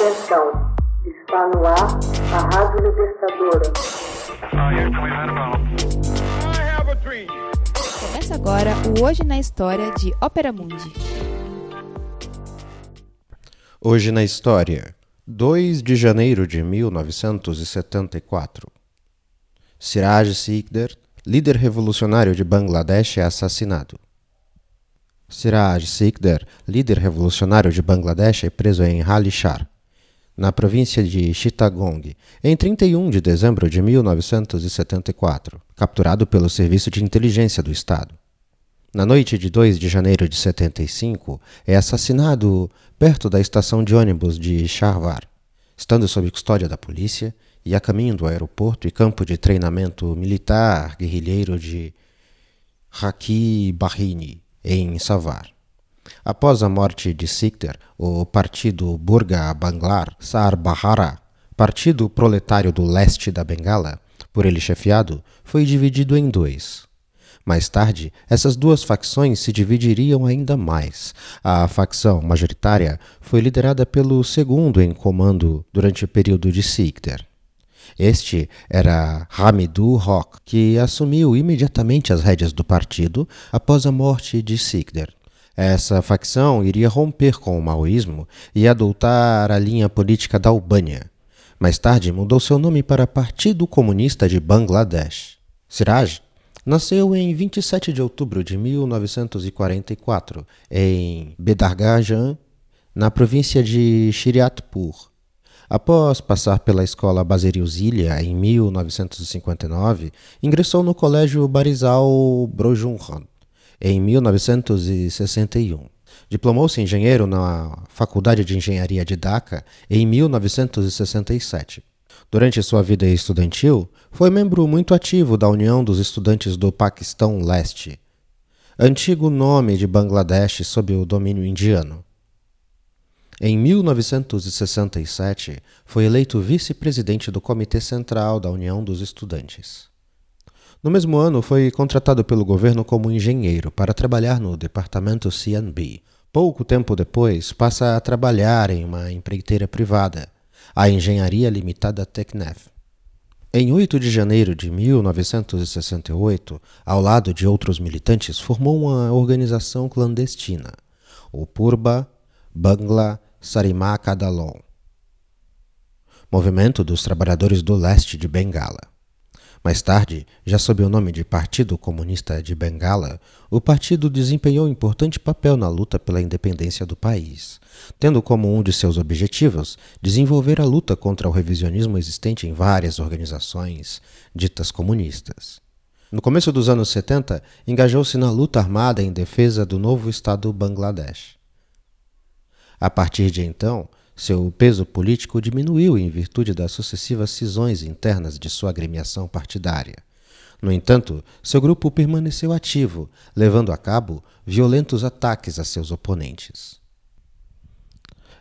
Atenção, está no ar a Rádio Libertadora. Começa agora o Hoje na História de Ópera Mundi. Hoje na História, 2 de janeiro de 1974. Siraj Sikder, líder revolucionário de Bangladesh, é assassinado. Siraj Sikder, líder revolucionário de Bangladesh, é preso em Halishar, na província de Chittagong, em 31 de dezembro de 1974, capturado pelo Serviço de Inteligência do Estado. Na noite de 2 de janeiro de 75, é assassinado perto da estação de ônibus de Sharwar, estando sob custódia da polícia e a caminho do aeroporto e campo de treinamento militar guerrilheiro de Haki Bahini, em Savar. Após a morte de Sikder, o partido Burga Banglar Sar Bahara, partido proletário do leste da Bengala, por ele chefiado, foi dividido em dois. Mais tarde, essas duas facções se dividiriam ainda mais. A facção majoritária foi liderada pelo segundo em comando durante o período de Sikder. Este era Hamidou Rock, que assumiu imediatamente as rédeas do partido após a morte de Sikder. Essa facção iria romper com o maoísmo e adotar a linha política da Albânia. Mais tarde mudou seu nome para Partido Comunista de Bangladesh. Siraj nasceu em 27 de outubro de 1944 em Bedargajan, na província de Shiriatpur, Após passar pela escola Baserilzilha em 1959, ingressou no Colégio Barizal Brojunhan em 1961. Diplomou-se engenheiro na Faculdade de Engenharia de Dhaka em 1967. Durante sua vida estudantil, foi membro muito ativo da União dos Estudantes do Paquistão Leste, antigo nome de Bangladesh sob o domínio indiano. Em 1967, foi eleito vice-presidente do Comitê Central da União dos Estudantes. No mesmo ano, foi contratado pelo governo como engenheiro para trabalhar no departamento CNB. Pouco tempo depois, passa a trabalhar em uma empreiteira privada, a Engenharia Limitada Tecnef. Em 8 de janeiro de 1968, ao lado de outros militantes, formou uma organização clandestina, o Purba Bangla Sarimá Kadalon, Movimento dos Trabalhadores do Leste de Bengala. Mais tarde, já sob o nome de Partido Comunista de Bengala, o partido desempenhou importante papel na luta pela independência do país, tendo como um de seus objetivos desenvolver a luta contra o revisionismo existente em várias organizações ditas comunistas. No começo dos anos 70, engajou-se na luta armada em defesa do novo Estado Bangladesh. A partir de então, seu peso político diminuiu em virtude das sucessivas cisões internas de sua agremiação partidária. No entanto, seu grupo permaneceu ativo, levando a cabo violentos ataques a seus oponentes.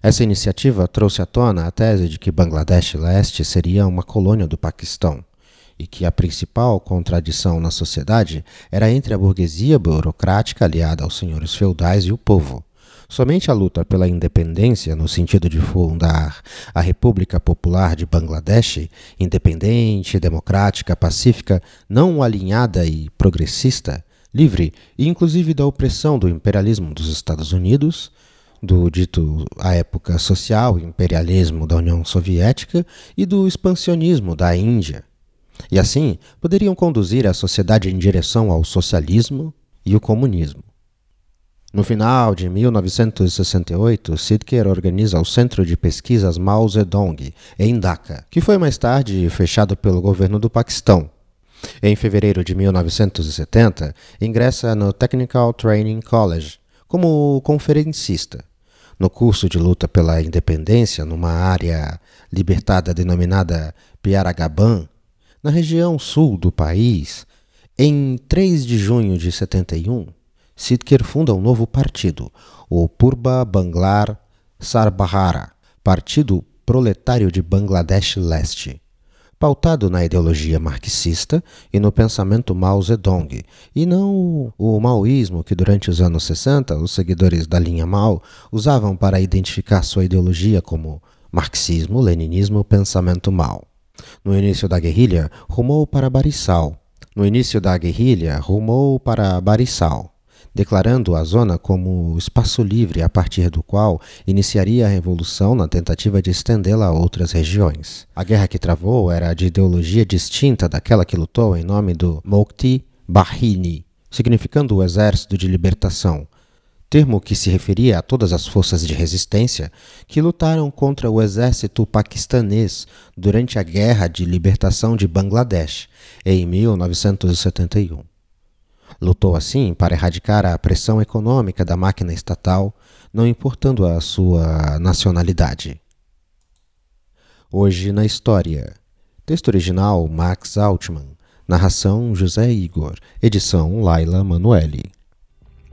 Essa iniciativa trouxe à tona a tese de que Bangladesh Leste seria uma colônia do Paquistão e que a principal contradição na sociedade era entre a burguesia burocrática aliada aos senhores feudais e o povo. Somente a luta pela independência, no sentido de fundar a República Popular de Bangladesh, independente, democrática, pacífica, não alinhada e progressista, livre e inclusive da opressão do imperialismo dos Estados Unidos, do dito à época social imperialismo da União Soviética e do expansionismo da Índia. E assim poderiam conduzir a sociedade em direção ao socialismo e o comunismo. No final de 1968, Sidker organiza o Centro de Pesquisas Mao Zedong, em Dhaka, que foi mais tarde fechado pelo governo do Paquistão. Em fevereiro de 1970, ingressa no Technical Training College como conferencista. No curso de luta pela independência, numa área libertada denominada Piaragaban, na região sul do país, em 3 de junho de 71, Sidker funda um novo partido, o Purba Banglar Sarbahara, Partido Proletário de Bangladesh Leste, pautado na ideologia marxista e no pensamento Mao Zedong, e não o maoísmo que durante os anos 60 os seguidores da linha Mao usavam para identificar sua ideologia como Marxismo, Leninismo, pensamento mal. No início da guerrilha, rumou para Barissal. No início da guerrilha, rumou para Barissal, declarando a zona como espaço livre a partir do qual iniciaria a revolução na tentativa de estendê-la a outras regiões. A guerra que travou era de ideologia distinta daquela que lutou em nome do Mokti Bahini, significando o Exército de Libertação, termo que se referia a todas as forças de resistência que lutaram contra o exército paquistanês durante a Guerra de Libertação de Bangladesh em 1971. Lutou assim para erradicar a pressão econômica da máquina estatal, não importando a sua nacionalidade. Hoje na História. Texto original Max Altman. Narração José Igor. Edição Laila Manuelle.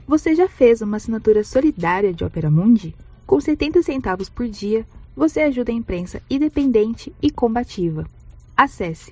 Você já fez uma assinatura solidária de Opera Mundi? Com 70 centavos por dia, você ajuda a imprensa independente e combativa. Acesse